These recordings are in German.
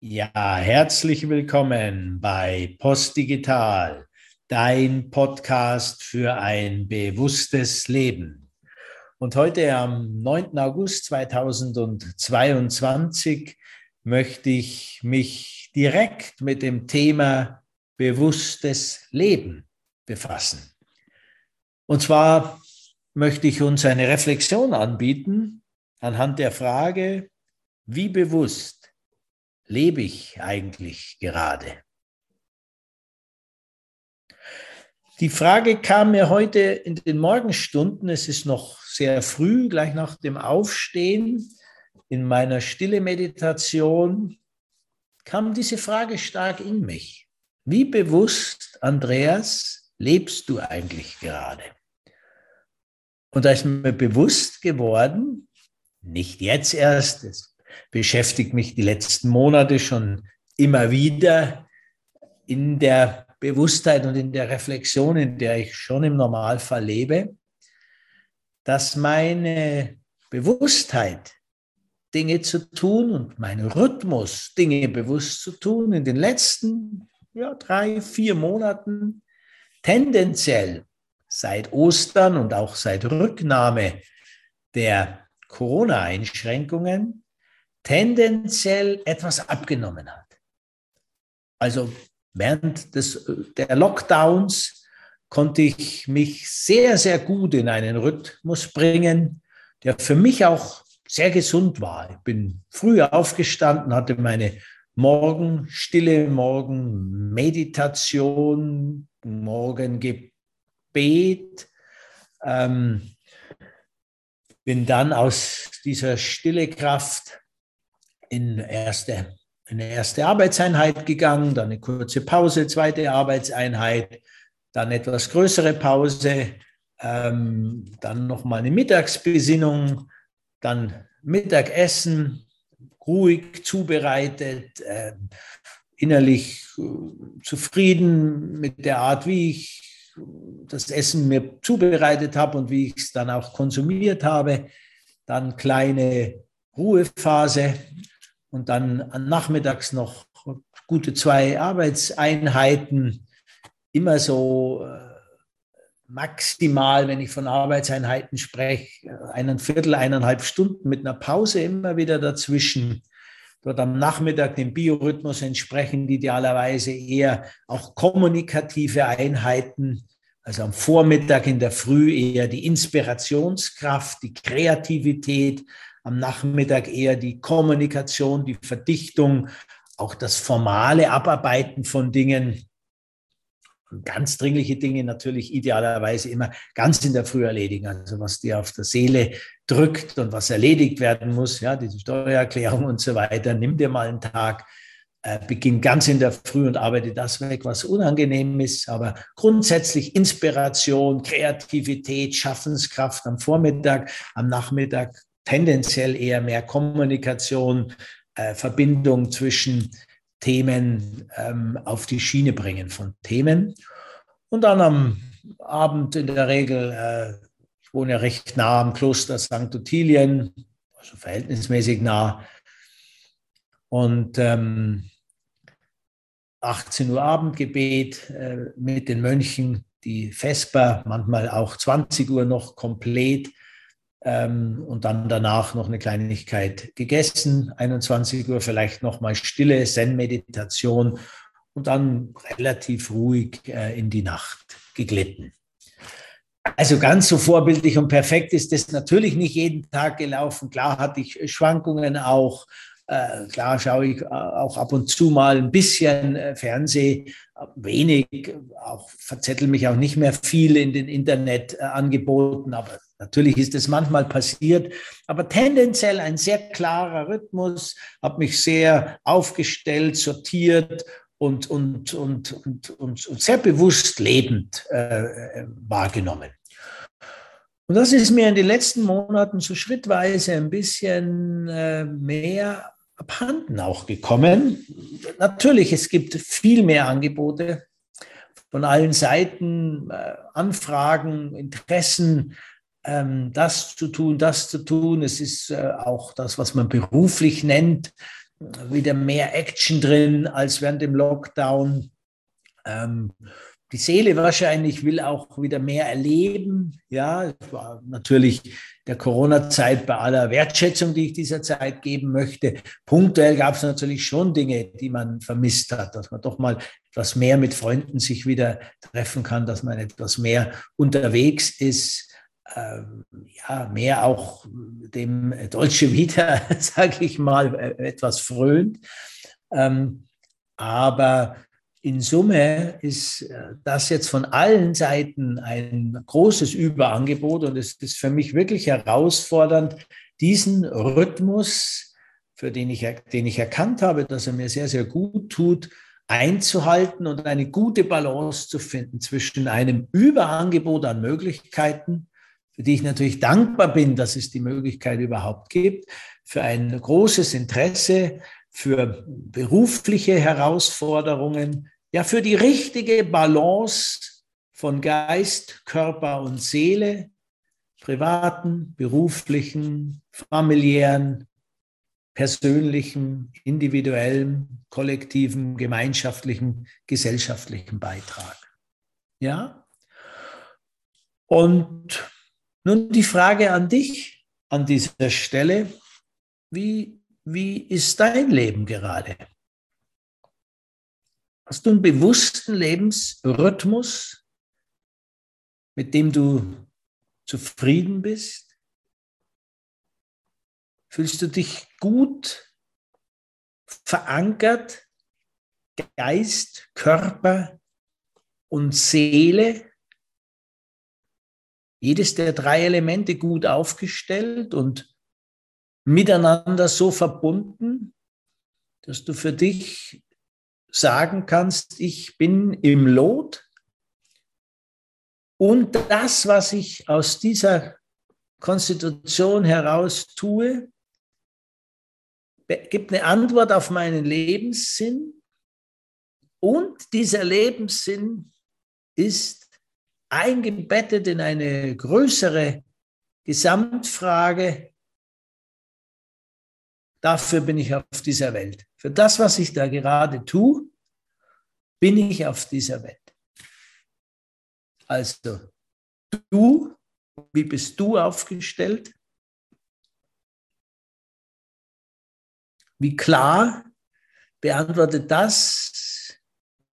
Ja, herzlich willkommen bei Postdigital, dein Podcast für ein bewusstes Leben. Und heute am 9. August 2022 möchte ich mich direkt mit dem Thema bewusstes Leben befassen. Und zwar möchte ich uns eine Reflexion anbieten anhand der Frage, wie bewusst lebe ich eigentlich gerade? Die Frage kam mir heute in den Morgenstunden, es ist noch sehr früh, gleich nach dem Aufstehen, in meiner stille Meditation, kam diese Frage stark in mich. Wie bewusst, Andreas, lebst du eigentlich gerade? Und da ist mir bewusst geworden, nicht jetzt erst, es beschäftigt mich die letzten Monate schon immer wieder in der Bewusstheit und in der Reflexion, in der ich schon im Normalfall lebe, dass meine Bewusstheit, Dinge zu tun und mein Rhythmus, Dinge bewusst zu tun, in den letzten ja, drei, vier Monaten tendenziell seit Ostern und auch seit Rücknahme der Corona-Einschränkungen tendenziell etwas abgenommen hat. Also während des, der Lockdowns konnte ich mich sehr, sehr gut in einen Rhythmus bringen, der für mich auch sehr gesund war. Ich bin früher aufgestanden, hatte meine Morgenstille, Morgenmeditation, Morgengebet, ähm, bin dann aus dieser stille Kraft in, erste, in eine erste Arbeitseinheit gegangen, dann eine kurze Pause, zweite Arbeitseinheit, dann etwas größere Pause, ähm, dann nochmal eine Mittagsbesinnung, dann Mittagessen, ruhig zubereitet, äh, innerlich äh, zufrieden mit der Art, wie ich das Essen mir zubereitet habe und wie ich es dann auch konsumiert habe. Dann kleine Ruhephase, und dann nachmittags noch gute zwei Arbeitseinheiten, immer so äh, maximal, wenn ich von Arbeitseinheiten spreche, einen Viertel, eineinhalb Stunden mit einer Pause immer wieder dazwischen. Dort am Nachmittag dem Biorhythmus entsprechend idealerweise eher auch kommunikative Einheiten. Also am Vormittag in der Früh eher die Inspirationskraft, die Kreativität, am Nachmittag eher die Kommunikation, die Verdichtung, auch das formale Abarbeiten von Dingen. ganz dringliche Dinge natürlich idealerweise immer ganz in der Früh erledigen. Also was dir auf der Seele drückt und was erledigt werden muss, ja, diese Steuererklärung und so weiter, nimm dir mal einen Tag, äh, beginn ganz in der Früh und arbeite das weg, was unangenehm ist. Aber grundsätzlich Inspiration, Kreativität, Schaffenskraft am Vormittag, am Nachmittag tendenziell eher mehr Kommunikation, äh, Verbindung zwischen Themen ähm, auf die Schiene bringen von Themen. Und dann am Abend in der Regel, äh, ich wohne ja recht nah am Kloster St. Ottilien, also verhältnismäßig nah. Und ähm, 18 Uhr Abendgebet äh, mit den Mönchen, die Vesper, manchmal auch 20 Uhr noch komplett ähm, und dann danach noch eine Kleinigkeit gegessen, 21 Uhr vielleicht nochmal Stille, Zen-Meditation und dann relativ ruhig äh, in die Nacht geglitten. Also ganz so vorbildlich und perfekt ist das natürlich nicht jeden Tag gelaufen. Klar hatte ich Schwankungen auch. Äh, klar schaue ich äh, auch ab und zu mal ein bisschen äh, Fernseh, wenig, auch verzettel mich auch nicht mehr viel in den Internetangeboten, aber Natürlich ist es manchmal passiert, aber tendenziell ein sehr klarer Rhythmus, habe mich sehr aufgestellt, sortiert und, und, und, und, und, und sehr bewusst lebend äh, wahrgenommen. Und das ist mir in den letzten Monaten so schrittweise ein bisschen äh, mehr abhanden auch gekommen. Natürlich, es gibt viel mehr Angebote von allen Seiten, äh, Anfragen, Interessen, ähm, das zu tun, das zu tun. Es ist äh, auch das, was man beruflich nennt, wieder mehr Action drin als während dem Lockdown. Ähm, die Seele wahrscheinlich will auch wieder mehr erleben. Ja, natürlich der Corona-Zeit bei aller Wertschätzung, die ich dieser Zeit geben möchte. Punktuell gab es natürlich schon Dinge, die man vermisst hat, dass man doch mal etwas mehr mit Freunden sich wieder treffen kann, dass man etwas mehr unterwegs ist. Ähm, ja, mehr auch dem Deutsche wieder, sage ich mal, etwas frönt. Ähm, aber in Summe ist äh, das jetzt von allen Seiten ein großes Überangebot und es ist für mich wirklich herausfordernd, diesen Rhythmus, für den ich, den ich erkannt habe, dass er mir sehr, sehr gut tut, einzuhalten und eine gute Balance zu finden zwischen einem Überangebot an Möglichkeiten, für die ich natürlich dankbar bin, dass es die Möglichkeit überhaupt gibt, für ein großes Interesse für berufliche Herausforderungen, ja für die richtige Balance von Geist, Körper und Seele, privaten, beruflichen, familiären, persönlichen, individuellen, kollektiven, gemeinschaftlichen, gesellschaftlichen Beitrag. Ja? Und nun die Frage an dich an dieser Stelle, wie wie ist dein Leben gerade? Hast du einen bewussten Lebensrhythmus, mit dem du zufrieden bist? Fühlst du dich gut verankert, Geist, Körper und Seele? Jedes der drei Elemente gut aufgestellt und miteinander so verbunden, dass du für dich sagen kannst, ich bin im Lot. Und das, was ich aus dieser Konstitution heraus tue, gibt eine Antwort auf meinen Lebenssinn. Und dieser Lebenssinn ist eingebettet in eine größere Gesamtfrage, Dafür bin ich auf dieser Welt. Für das, was ich da gerade tue, bin ich auf dieser Welt. Also, du, wie bist du aufgestellt? Wie klar beantwortet das,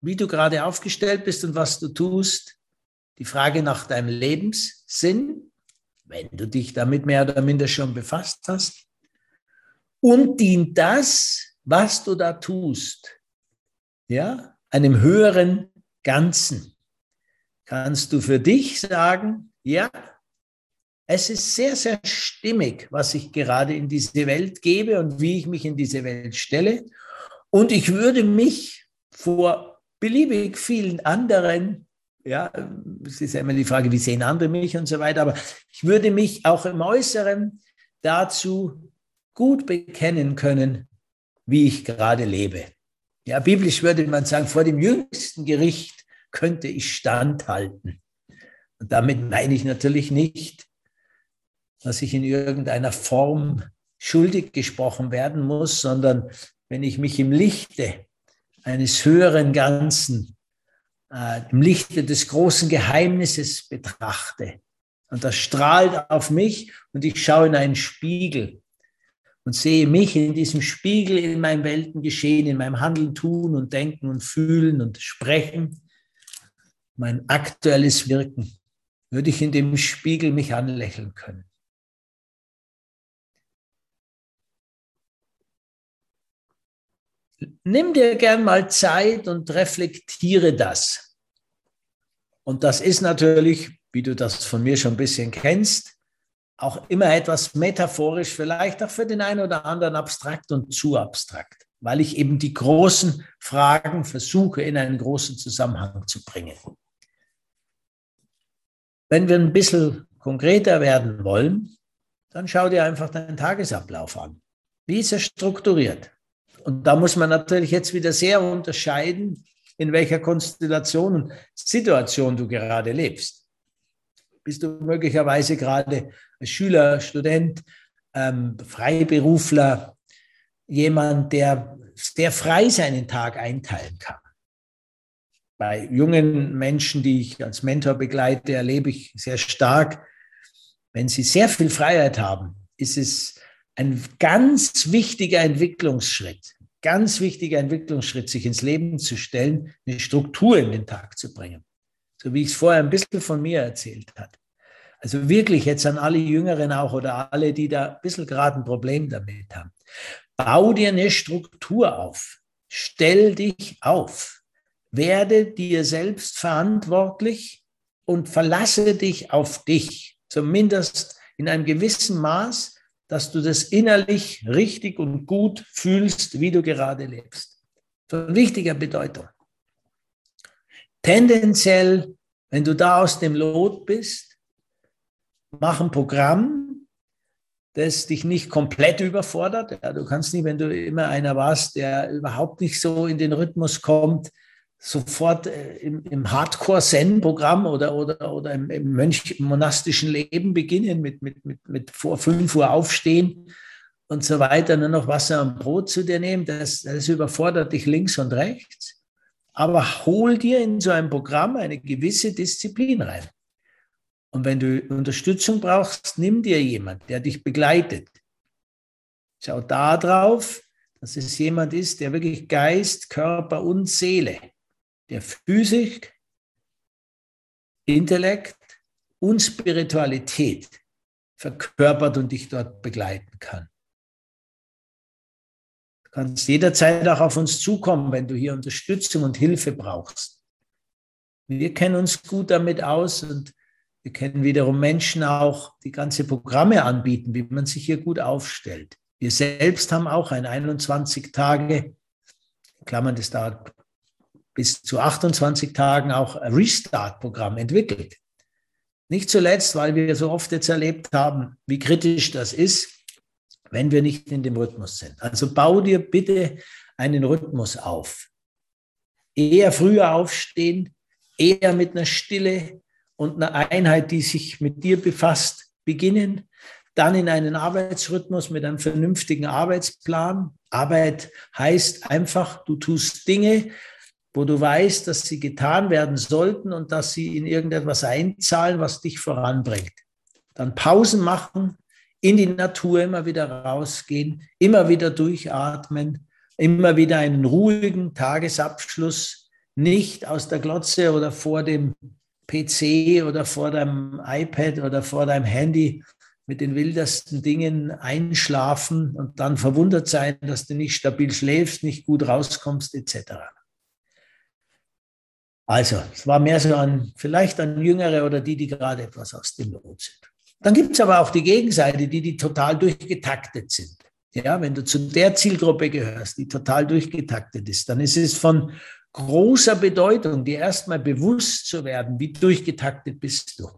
wie du gerade aufgestellt bist und was du tust, die Frage nach deinem Lebenssinn, wenn du dich damit mehr oder minder schon befasst hast? Und dient das, was du da tust, ja, einem höheren Ganzen. Kannst du für dich sagen, ja, es ist sehr, sehr stimmig, was ich gerade in diese Welt gebe und wie ich mich in diese Welt stelle. Und ich würde mich vor beliebig vielen anderen, ja, es ist immer die Frage, wie sehen andere mich und so weiter, aber ich würde mich auch im Äußeren dazu gut bekennen können, wie ich gerade lebe. Ja, biblisch würde man sagen, vor dem jüngsten Gericht könnte ich standhalten. Und damit meine ich natürlich nicht, dass ich in irgendeiner Form schuldig gesprochen werden muss, sondern wenn ich mich im Lichte eines höheren Ganzen, äh, im Lichte des großen Geheimnisses betrachte. Und das strahlt auf mich und ich schaue in einen Spiegel und sehe mich in diesem Spiegel in meinem Weltengeschehen, in meinem Handeln, Tun und Denken und Fühlen und Sprechen, mein aktuelles Wirken, würde ich in dem Spiegel mich anlächeln können. Nimm dir gern mal Zeit und reflektiere das. Und das ist natürlich, wie du das von mir schon ein bisschen kennst, auch immer etwas metaphorisch, vielleicht auch für den einen oder anderen abstrakt und zu abstrakt, weil ich eben die großen Fragen versuche in einen großen Zusammenhang zu bringen. Wenn wir ein bisschen konkreter werden wollen, dann schau dir einfach deinen Tagesablauf an. Wie ist er strukturiert? Und da muss man natürlich jetzt wieder sehr unterscheiden, in welcher Konstellation und Situation du gerade lebst bist du möglicherweise gerade Schüler, Student, ähm, Freiberufler jemand, der sehr frei seinen Tag einteilen kann. Bei jungen Menschen, die ich als Mentor begleite, erlebe ich sehr stark, wenn sie sehr viel Freiheit haben, ist es ein ganz wichtiger Entwicklungsschritt, ganz wichtiger Entwicklungsschritt, sich ins Leben zu stellen, eine Struktur in den Tag zu bringen. So wie ich es vorher ein bisschen von mir erzählt habe. Also wirklich jetzt an alle Jüngeren auch oder alle, die da ein bisschen gerade ein Problem damit haben. Bau dir eine Struktur auf. Stell dich auf. Werde dir selbst verantwortlich und verlasse dich auf dich. Zumindest in einem gewissen Maß, dass du das innerlich richtig und gut fühlst, wie du gerade lebst. Von wichtiger Bedeutung. Tendenziell, wenn du da aus dem Lot bist, mach ein Programm, das dich nicht komplett überfordert. Ja, du kannst nicht, wenn du immer einer warst, der überhaupt nicht so in den Rhythmus kommt, sofort äh, im, im Hardcore-Zen-Programm oder, oder, oder im, im Mönch monastischen Leben beginnen, mit, mit, mit, mit vor 5 Uhr aufstehen und so weiter, nur noch Wasser und Brot zu dir nehmen. Das, das überfordert dich links und rechts. Aber hol dir in so ein Programm eine gewisse Disziplin rein. Und wenn du Unterstützung brauchst, nimm dir jemand, der dich begleitet. Schau da drauf, dass es jemand ist, der wirklich Geist, Körper und Seele, der Physik, Intellekt und Spiritualität verkörpert und dich dort begleiten kann. Du kannst jederzeit auch auf uns zukommen, wenn du hier Unterstützung und Hilfe brauchst. Wir kennen uns gut damit aus und wir kennen wiederum Menschen auch, die ganze Programme anbieten, wie man sich hier gut aufstellt. Wir selbst haben auch ein 21 Tage, Klammern, das dauert bis zu 28 Tagen auch Restart-Programm entwickelt. Nicht zuletzt, weil wir so oft jetzt erlebt haben, wie kritisch das ist, wenn wir nicht in dem Rhythmus sind. Also bau dir bitte einen Rhythmus auf. Eher früher aufstehen, eher mit einer Stille, und eine Einheit, die sich mit dir befasst, beginnen. Dann in einen Arbeitsrhythmus mit einem vernünftigen Arbeitsplan. Arbeit heißt einfach, du tust Dinge, wo du weißt, dass sie getan werden sollten und dass sie in irgendetwas einzahlen, was dich voranbringt. Dann Pausen machen, in die Natur immer wieder rausgehen, immer wieder durchatmen, immer wieder einen ruhigen Tagesabschluss, nicht aus der Glotze oder vor dem PC oder vor deinem iPad oder vor deinem Handy mit den wildesten Dingen einschlafen und dann verwundert sein, dass du nicht stabil schläfst, nicht gut rauskommst, etc. Also, es war mehr so an, vielleicht an Jüngere oder die, die gerade etwas aus dem Lot sind. Dann gibt es aber auch die Gegenseite, die, die total durchgetaktet sind. Ja, wenn du zu der Zielgruppe gehörst, die total durchgetaktet ist, dann ist es von großer Bedeutung, dir erstmal bewusst zu werden, wie durchgetaktet bist du.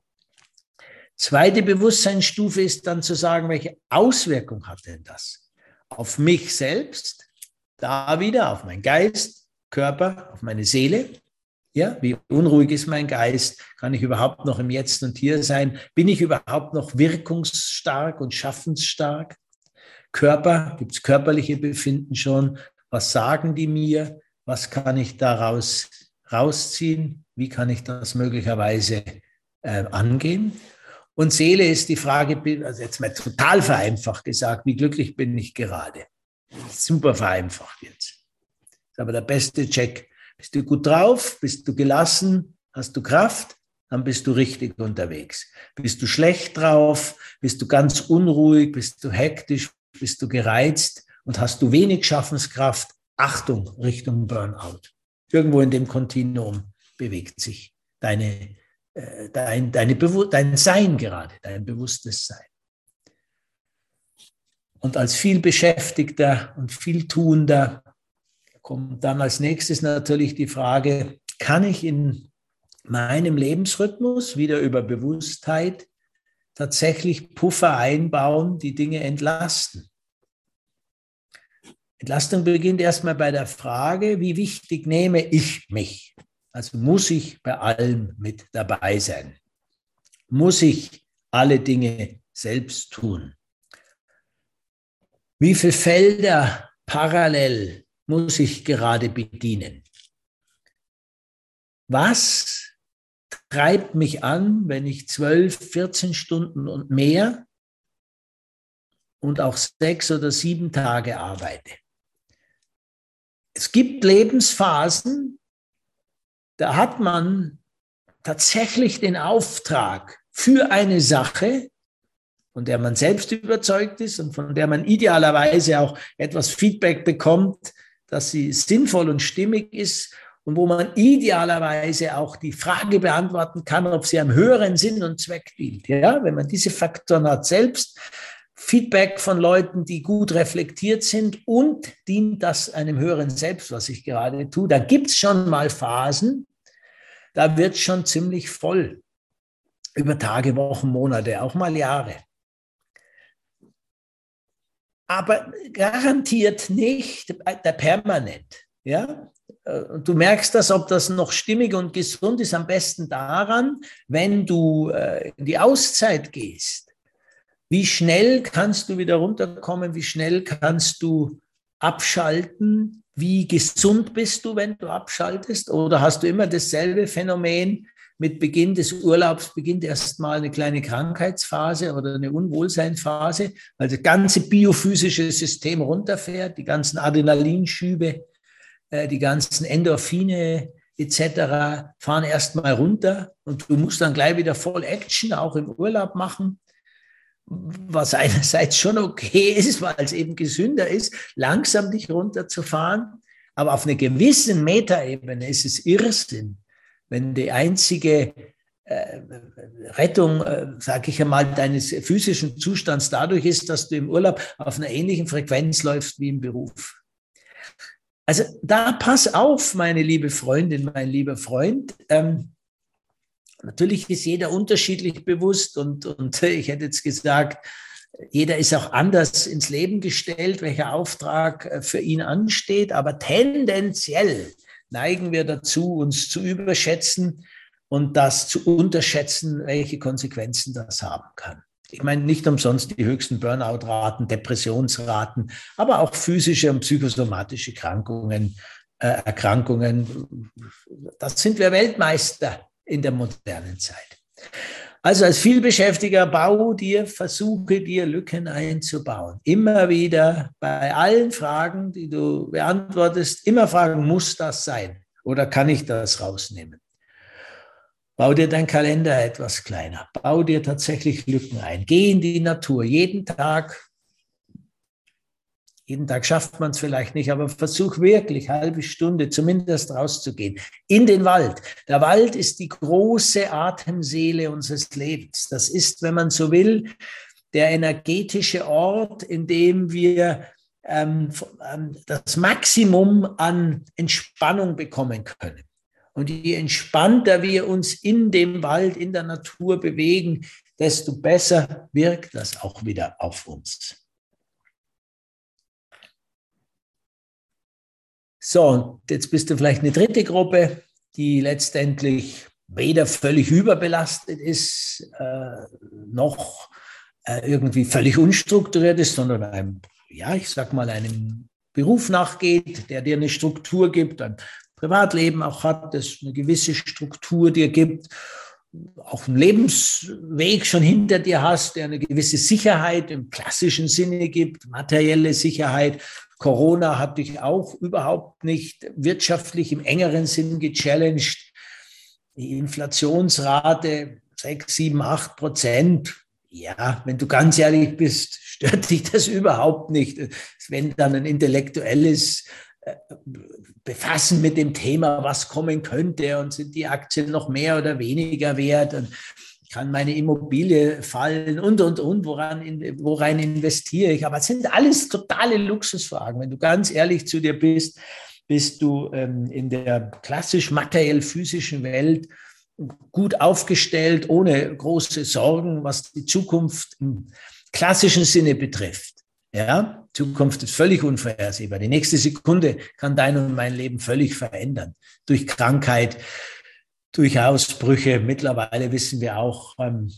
Zweite Bewusstseinsstufe ist dann zu sagen, welche Auswirkung hat denn das auf mich selbst, da wieder auf meinen Geist, Körper, auf meine Seele. Ja, wie unruhig ist mein Geist? Kann ich überhaupt noch im Jetzt und Hier sein? Bin ich überhaupt noch wirkungsstark und schaffensstark? Körper, gibt es körperliche Befinden schon? Was sagen die mir? Was kann ich daraus rausziehen, wie kann ich das möglicherweise äh, angehen. Und Seele ist die Frage, also jetzt mal total vereinfacht gesagt, wie glücklich bin ich gerade? Super vereinfacht jetzt. Ist aber der beste Check. Bist du gut drauf? Bist du gelassen? Hast du Kraft? Dann bist du richtig unterwegs. Bist du schlecht drauf? Bist du ganz unruhig? Bist du hektisch? Bist du gereizt? Und hast du wenig Schaffenskraft? Achtung Richtung Burnout. Irgendwo in dem Kontinuum bewegt sich deine, äh, dein, deine dein Sein gerade, dein bewusstes Sein. Und als viel Beschäftigter und viel Tuender kommt dann als nächstes natürlich die Frage, kann ich in meinem Lebensrhythmus wieder über Bewusstheit tatsächlich Puffer einbauen, die Dinge entlasten? Entlastung beginnt erstmal bei der Frage, wie wichtig nehme ich mich? Also muss ich bei allem mit dabei sein? Muss ich alle Dinge selbst tun? Wie viele Felder parallel muss ich gerade bedienen? Was treibt mich an, wenn ich zwölf, 14 Stunden und mehr und auch sechs oder sieben Tage arbeite? Es gibt Lebensphasen, da hat man tatsächlich den Auftrag für eine Sache, von der man selbst überzeugt ist und von der man idealerweise auch etwas Feedback bekommt, dass sie sinnvoll und stimmig ist und wo man idealerweise auch die Frage beantworten kann, ob sie einem höheren Sinn und Zweck dient. Ja, wenn man diese Faktoren hat, selbst Feedback von Leuten, die gut reflektiert sind und dient das einem höheren Selbst, was ich gerade tue, da gibt es schon mal Phasen, da wird schon ziemlich voll über Tage, Wochen, Monate, auch mal Jahre. Aber garantiert nicht der permanent. Ja? Und du merkst das, ob das noch stimmig und gesund ist, am besten daran, wenn du äh, in die Auszeit gehst. Wie schnell kannst du wieder runterkommen? Wie schnell kannst du abschalten? Wie gesund bist du, wenn du abschaltest? Oder hast du immer dasselbe Phänomen? Mit Beginn des Urlaubs beginnt erstmal eine kleine Krankheitsphase oder eine Unwohlseinphase, weil das ganze biophysische System runterfährt, die ganzen Adrenalinschübe, äh, die ganzen Endorphine etc. fahren erstmal runter und du musst dann gleich wieder voll Action auch im Urlaub machen was einerseits schon okay ist, weil es eben gesünder ist, langsam dich runterzufahren. Aber auf einer gewissen Metaebene ist es Irrsinn, wenn die einzige äh, Rettung, äh, sage ich einmal, deines physischen Zustands dadurch ist, dass du im Urlaub auf einer ähnlichen Frequenz läufst wie im Beruf. Also da pass auf, meine liebe Freundin, mein lieber Freund. Ähm, Natürlich ist jeder unterschiedlich bewusst und, und ich hätte jetzt gesagt, jeder ist auch anders ins Leben gestellt, welcher Auftrag äh, für ihn ansteht, aber tendenziell neigen wir dazu, uns zu überschätzen und das zu unterschätzen, welche Konsequenzen das haben kann. Ich meine, nicht umsonst die höchsten Burnout-Raten, Depressionsraten, aber auch physische und psychosomatische Erkrankungen, äh, Erkrankungen. Das sind wir Weltmeister in der modernen Zeit. Also als vielbeschäftiger bau dir, versuche dir Lücken einzubauen. Immer wieder bei allen Fragen, die du beantwortest, immer fragen, muss das sein oder kann ich das rausnehmen? Bau dir dein Kalender etwas kleiner. Bau dir tatsächlich Lücken ein. Geh in die Natur jeden Tag jeden Tag schafft man es vielleicht nicht, aber versuch wirklich halbe Stunde zumindest rauszugehen. In den Wald. Der Wald ist die große Atemseele unseres Lebens. Das ist, wenn man so will, der energetische Ort, in dem wir ähm, ähm das Maximum an Entspannung bekommen können. Und je entspannter wir uns in dem Wald, in der Natur bewegen, desto besser wirkt das auch wieder auf uns. So, und jetzt bist du vielleicht eine dritte Gruppe, die letztendlich weder völlig überbelastet ist, äh, noch äh, irgendwie völlig unstrukturiert ist, sondern einem, ja, ich sag mal, einem Beruf nachgeht, der dir eine Struktur gibt, ein Privatleben auch hat, das eine gewisse Struktur dir gibt, auch einen Lebensweg schon hinter dir hast, der eine gewisse Sicherheit im klassischen Sinne gibt, materielle Sicherheit, Corona hat dich auch überhaupt nicht wirtschaftlich im engeren Sinn gechallenged. Die Inflationsrate 6, 7, 8 Prozent. Ja, wenn du ganz ehrlich bist, stört dich das überhaupt nicht. Wenn dann ein intellektuelles Befassen mit dem Thema, was kommen könnte und sind die Aktien noch mehr oder weniger wert und kann meine Immobilie fallen und, und, und, woran, worein investiere ich. Aber es sind alles totale Luxusfragen. Wenn du ganz ehrlich zu dir bist, bist du ähm, in der klassisch materiell-physischen Welt gut aufgestellt, ohne große Sorgen, was die Zukunft im klassischen Sinne betrifft. Ja, Zukunft ist völlig unvorhersehbar. Die nächste Sekunde kann dein und mein Leben völlig verändern. Durch Krankheit, durch Ausbrüche. Mittlerweile wissen wir auch, ähm,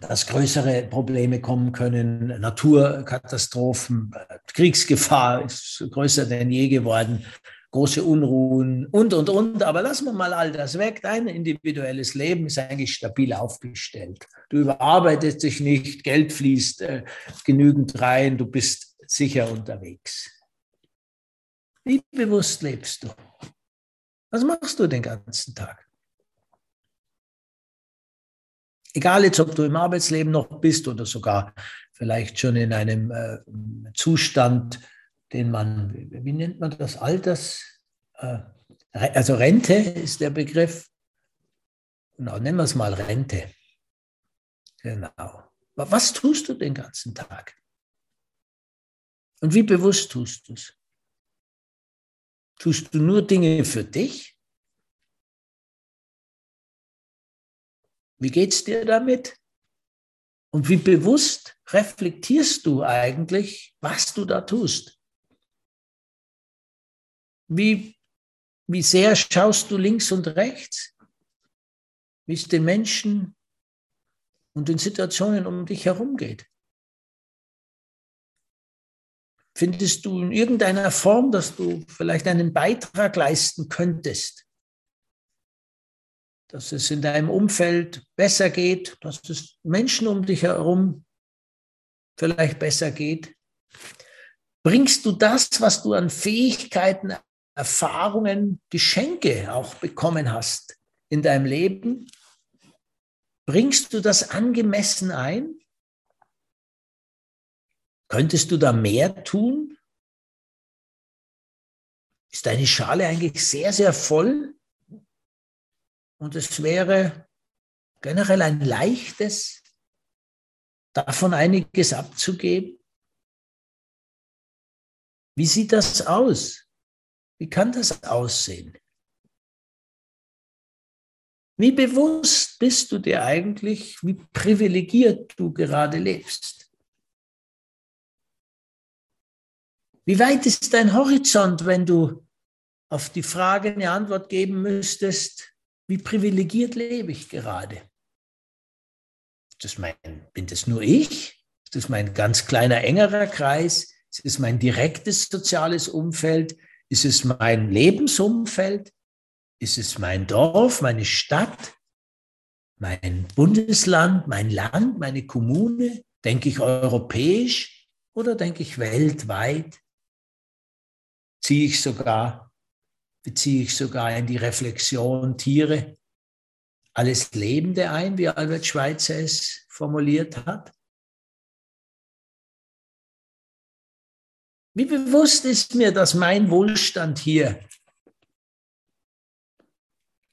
dass größere Probleme kommen können, Naturkatastrophen, Kriegsgefahr ist größer denn je geworden, große Unruhen und, und, und. Aber lassen wir mal all das weg. Dein individuelles Leben ist eigentlich stabil aufgestellt. Du überarbeitest dich nicht, Geld fließt äh, genügend rein, du bist sicher unterwegs. Wie bewusst lebst du? Was machst du den ganzen Tag? Egal jetzt, ob du im Arbeitsleben noch bist oder sogar vielleicht schon in einem äh, Zustand, den man, wie nennt man das, Alters, äh, also Rente ist der Begriff. Genau, nennen wir es mal Rente. Genau. Was tust du den ganzen Tag? Und wie bewusst tust du es? Tust du nur Dinge für dich? Wie geht es dir damit? Und wie bewusst reflektierst du eigentlich, was du da tust? Wie, wie sehr schaust du links und rechts? Wie es den Menschen und den Situationen um dich herum geht? Findest du in irgendeiner Form, dass du vielleicht einen Beitrag leisten könntest, dass es in deinem Umfeld besser geht, dass es Menschen um dich herum vielleicht besser geht? Bringst du das, was du an Fähigkeiten, Erfahrungen, Geschenke auch bekommen hast in deinem Leben, bringst du das angemessen ein? Könntest du da mehr tun? Ist deine Schale eigentlich sehr, sehr voll? Und es wäre generell ein leichtes, davon einiges abzugeben? Wie sieht das aus? Wie kann das aussehen? Wie bewusst bist du dir eigentlich, wie privilegiert du gerade lebst? Wie weit ist dein Horizont, wenn du auf die Frage eine Antwort geben müsstest, wie privilegiert lebe ich gerade? Das mein, bin das nur ich? Ist das mein ganz kleiner, engerer Kreis? Ist es mein direktes soziales Umfeld? Ist es mein Lebensumfeld? Ist es mein Dorf, meine Stadt, mein Bundesland, mein Land, meine Kommune? Denke ich europäisch oder denke ich weltweit? ziehe ich sogar, beziehe ich sogar in die Reflexion Tiere, alles Lebende ein, wie Albert Schweitzer es formuliert hat? Wie bewusst ist mir, dass mein Wohlstand hier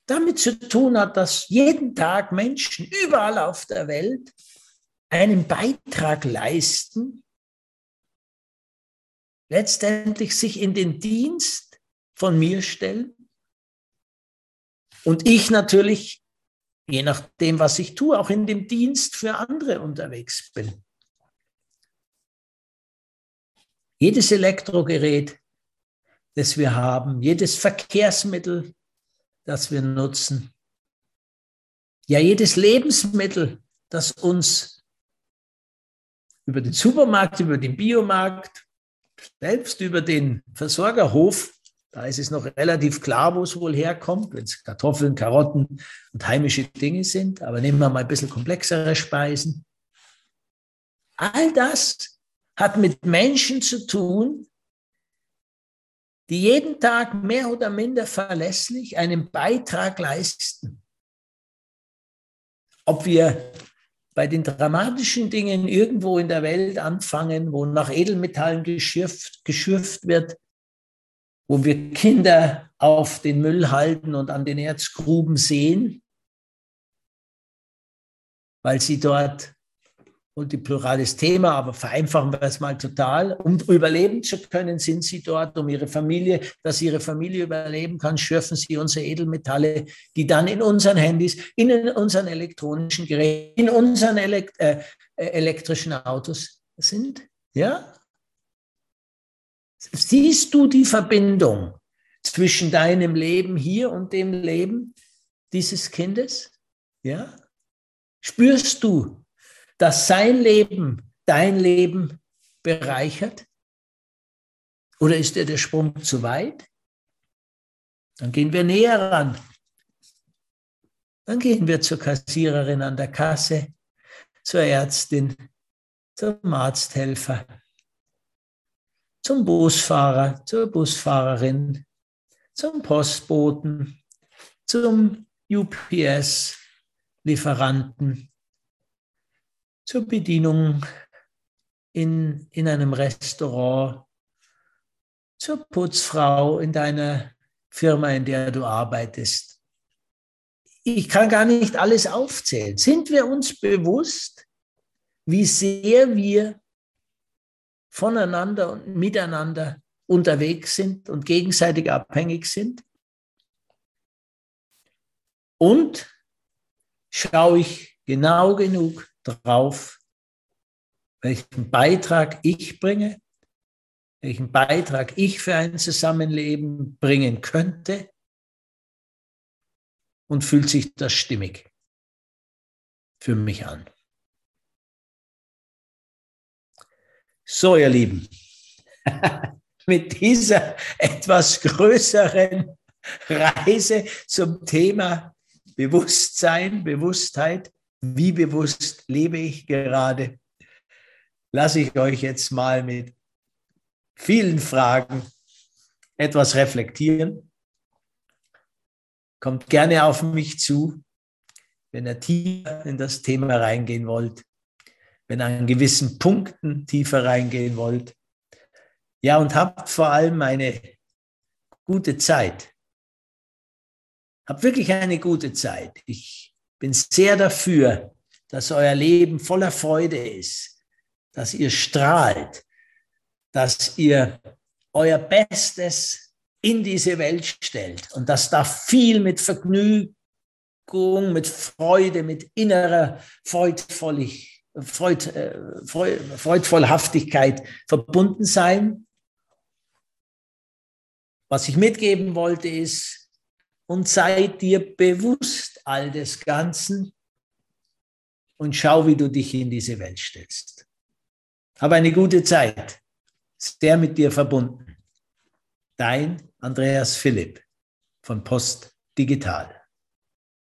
damit zu tun hat, dass jeden Tag Menschen überall auf der Welt einen Beitrag leisten letztendlich sich in den Dienst von mir stellen und ich natürlich, je nachdem, was ich tue, auch in dem Dienst für andere unterwegs bin. Jedes Elektrogerät, das wir haben, jedes Verkehrsmittel, das wir nutzen, ja jedes Lebensmittel, das uns über den Supermarkt, über den Biomarkt, selbst über den Versorgerhof, da ist es noch relativ klar, wo es wohl herkommt, wenn es Kartoffeln, Karotten und heimische Dinge sind. Aber nehmen wir mal ein bisschen komplexere Speisen. All das hat mit Menschen zu tun, die jeden Tag mehr oder minder verlässlich einen Beitrag leisten. Ob wir bei den dramatischen Dingen irgendwo in der Welt anfangen, wo nach Edelmetallen geschürft, geschürft wird, wo wir Kinder auf den Müll halten und an den Erzgruben sehen, weil sie dort multiplurales Thema, aber vereinfachen wir es mal total. Um überleben zu können, sind sie dort, um ihre Familie, dass ihre Familie überleben kann, schürfen sie unsere Edelmetalle, die dann in unseren Handys, in unseren elektronischen Geräten, in unseren Elekt äh, äh, elektrischen Autos sind. Ja? Siehst du die Verbindung zwischen deinem Leben hier und dem Leben dieses Kindes? Ja? Spürst du dass sein Leben dein Leben bereichert? Oder ist dir der Sprung zu weit? Dann gehen wir näher ran. Dann gehen wir zur Kassiererin an der Kasse, zur Ärztin, zum Arzthelfer, zum Busfahrer, zur Busfahrerin, zum Postboten, zum UPS-Lieferanten, zur Bedienung in, in einem Restaurant, zur Putzfrau in deiner Firma, in der du arbeitest. Ich kann gar nicht alles aufzählen. Sind wir uns bewusst, wie sehr wir voneinander und miteinander unterwegs sind und gegenseitig abhängig sind? Und schaue ich genau genug drauf, welchen Beitrag ich bringe, welchen Beitrag ich für ein Zusammenleben bringen könnte und fühlt sich das stimmig für mich an. So, ihr Lieben, mit dieser etwas größeren Reise zum Thema Bewusstsein, Bewusstheit, wie bewusst lebe ich gerade, lasse ich euch jetzt mal mit vielen Fragen etwas reflektieren. Kommt gerne auf mich zu, wenn ihr tiefer in das Thema reingehen wollt wenn ihr an gewissen Punkten tiefer reingehen wollt. Ja, und habt vor allem eine gute Zeit. Habt wirklich eine gute Zeit. Ich bin sehr dafür, dass euer Leben voller Freude ist, dass ihr strahlt, dass ihr euer Bestes in diese Welt stellt und dass da viel mit Vergnügung, mit Freude, mit innerer äh, Freud, Freudvollhaftigkeit verbunden sein. Was ich mitgeben wollte ist, und sei dir bewusst all des Ganzen und schau, wie du dich in diese Welt stellst. Hab eine gute Zeit. Sehr mit dir verbunden. Dein Andreas Philipp von Post Digital.